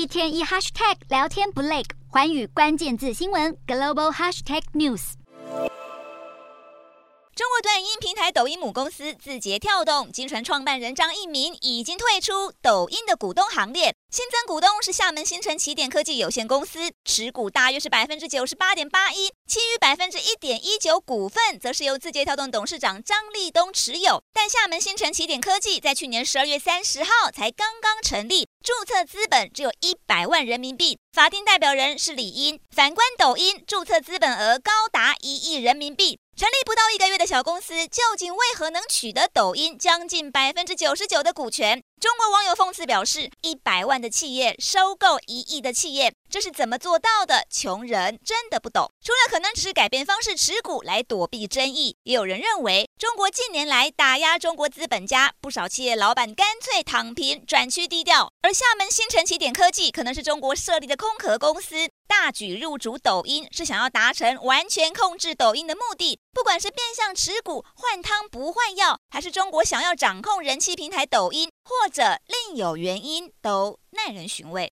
一天一 hashtag 聊天不累，环宇关键字新闻 global hashtag news。中国短影音平台抖音母公司字节跳动，经传创办人张一鸣已经退出抖音的股东行列，新增股东是厦门新城起点科技有限公司，持股大约是百分之九十八点八一，其余百分之一点一九股份则是由字节跳动董事长张立东持有。但厦门新城起点科技在去年十二月三十号才刚刚成立，注册资本只有一百万人民币，法定代表人是李英。反观抖音，注册资本额高达一亿人民币。成立不到一个月的小公司，究竟为何能取得抖音将近百分之九十九的股权？中国网友讽刺表示：“一百万的企业收购一亿的企业，这是怎么做到的？穷人真的不懂。”除了可能只是改变方式持股来躲避争议，也有人认为中国近年来打压中国资本家，不少企业老板干脆躺平，转趋低调。而厦门新城起点科技可能是中国设立的空壳公司，大举入主抖音，是想要达成完全控制抖音的目的。不管是变相持股、换汤不换药，还是中国想要掌控人气平台抖音，或者另有原因，都耐人寻味。